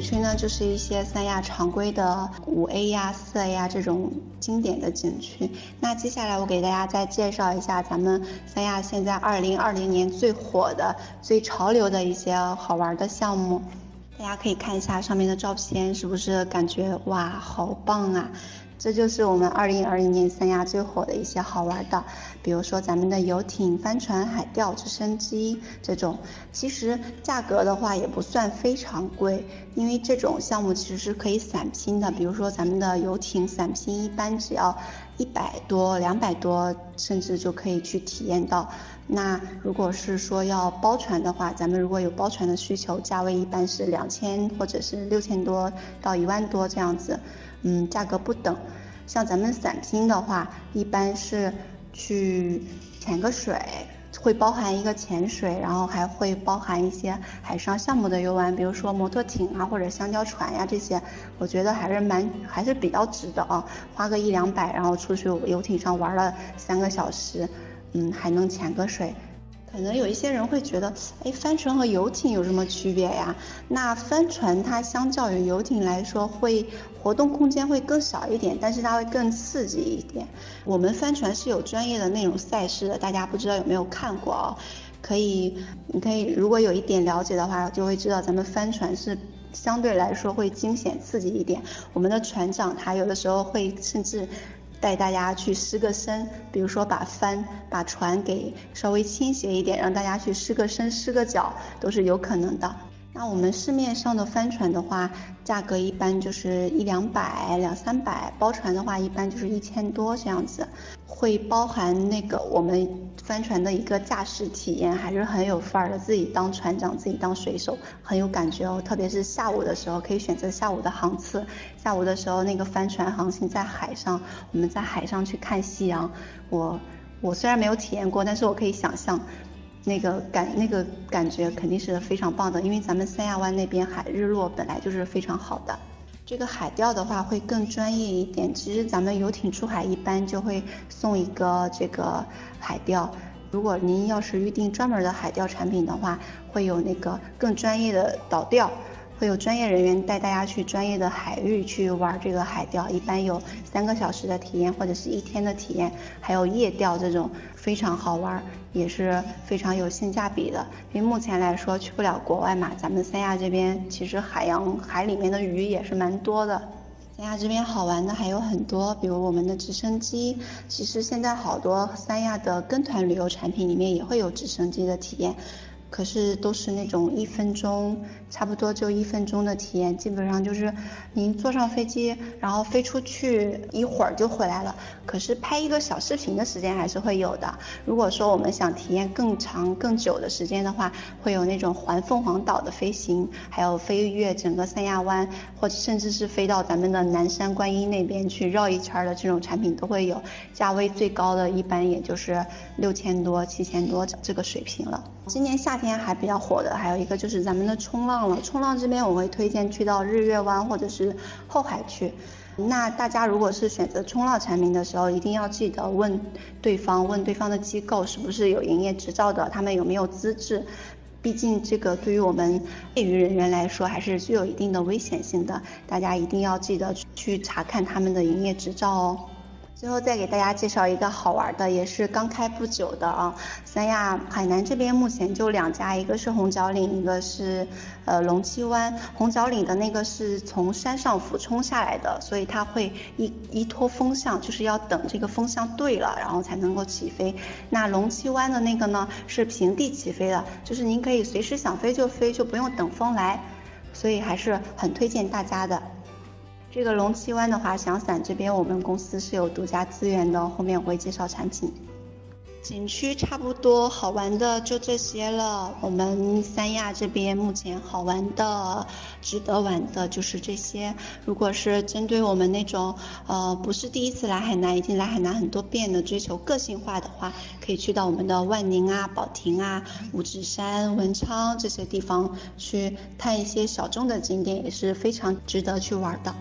区呢，就是一些三亚常规的五 A 呀、四 A 呀这种经典的景区。那接下来我给大家再介绍一下咱们三亚现在二零二零年最火的、最潮流的一些好玩的项目。大家可以看一下上面的照片，是不是感觉哇，好棒啊！这就是我们二零二零年三亚最火的一些好玩的，比如说咱们的游艇、帆船、海钓、直升机这种。其实价格的话也不算非常贵，因为这种项目其实是可以散拼的。比如说咱们的游艇散拼一般只要一百多、两百多，甚至就可以去体验到。那如果是说要包船的话，咱们如果有包船的需求，价位一般是两千或者是六千多到一万多这样子。嗯，价格不等。像咱们散拼的话，一般是去潜个水，会包含一个潜水，然后还会包含一些海上项目的游玩，比如说摩托艇啊或者香蕉船呀这些，我觉得还是蛮还是比较值的啊，花个一两百，然后出去游艇上玩了三个小时，嗯，还能潜个水。可能有一些人会觉得，哎，帆船和游艇有什么区别呀？那帆船它相较于游艇来说，会活动空间会更小一点，但是它会更刺激一点。我们帆船是有专业的那种赛事的，大家不知道有没有看过啊？可以，你可以如果有一点了解的话，就会知道咱们帆船是相对来说会惊险刺激一点。我们的船长他有的时候会甚至。带大家去湿个身，比如说把帆、把船给稍微倾斜一点，让大家去湿个身、湿个脚，都是有可能的。那我们市面上的帆船的话，价格一般就是一两百、两三百；包船的话，一般就是一千多这样子。会包含那个我们帆船的一个驾驶体验，还是很有范儿的。自己当船长，自己当水手，很有感觉哦。特别是下午的时候，可以选择下午的航次。下午的时候，那个帆船航行在海上，我们在海上去看夕阳。我我虽然没有体验过，但是我可以想象。那个感那个感觉肯定是非常棒的，因为咱们三亚湾那边海日落本来就是非常好的。这个海钓的话会更专业一点，其实咱们游艇出海一般就会送一个这个海钓。如果您要是预定专门的海钓产品的话，会有那个更专业的导钓。会有专业人员带大家去专业的海域去玩这个海钓，一般有三个小时的体验或者是一天的体验，还有夜钓这种非常好玩，也是非常有性价比的。因为目前来说去不了国外嘛，咱们三亚这边其实海洋海里面的鱼也是蛮多的。三亚这边好玩的还有很多，比如我们的直升机，其实现在好多三亚的跟团旅游产品里面也会有直升机的体验。可是都是那种一分钟，差不多就一分钟的体验，基本上就是您坐上飞机，然后飞出去一会儿就回来了。可是拍一个小视频的时间还是会有的。如果说我们想体验更长、更久的时间的话，会有那种环凤凰岛的飞行，还有飞越整个三亚湾，或者甚至是飞到咱们的南山观音那边去绕一圈的这种产品都会有。价位最高的一般也就是六千多、七千多这个水平了。今年夏天还比较火的，还有一个就是咱们的冲浪了。冲浪这边我会推荐去到日月湾或者是后海去。那大家如果是选择冲浪产品的时候，一定要记得问对方，问对方的机构是不是有营业执照的，他们有没有资质。毕竟这个对于我们业余人员来说，还是具有一定的危险性的。大家一定要记得去查看他们的营业执照哦。最后再给大家介绍一个好玩的，也是刚开不久的啊。三亚海南这边目前就两家，一个是红角岭，一个是呃龙栖湾。红角岭的那个是从山上俯冲下来的，所以它会依依托风向，就是要等这个风向对了，然后才能够起飞。那龙栖湾的那个呢，是平地起飞的，就是您可以随时想飞就飞，就不用等风来，所以还是很推荐大家的。这个龙栖湾的滑翔伞这边，我们公司是有独家资源的，后面我会介绍产品。景区差不多好玩的就这些了。我们三亚这边目前好玩的、值得玩的就是这些。如果是针对我们那种呃不是第一次来海南，已经来海南很多遍的，追求个性化的话，可以去到我们的万宁啊、保亭啊、五指山、文昌这些地方去探一些小众的景点，也是非常值得去玩的。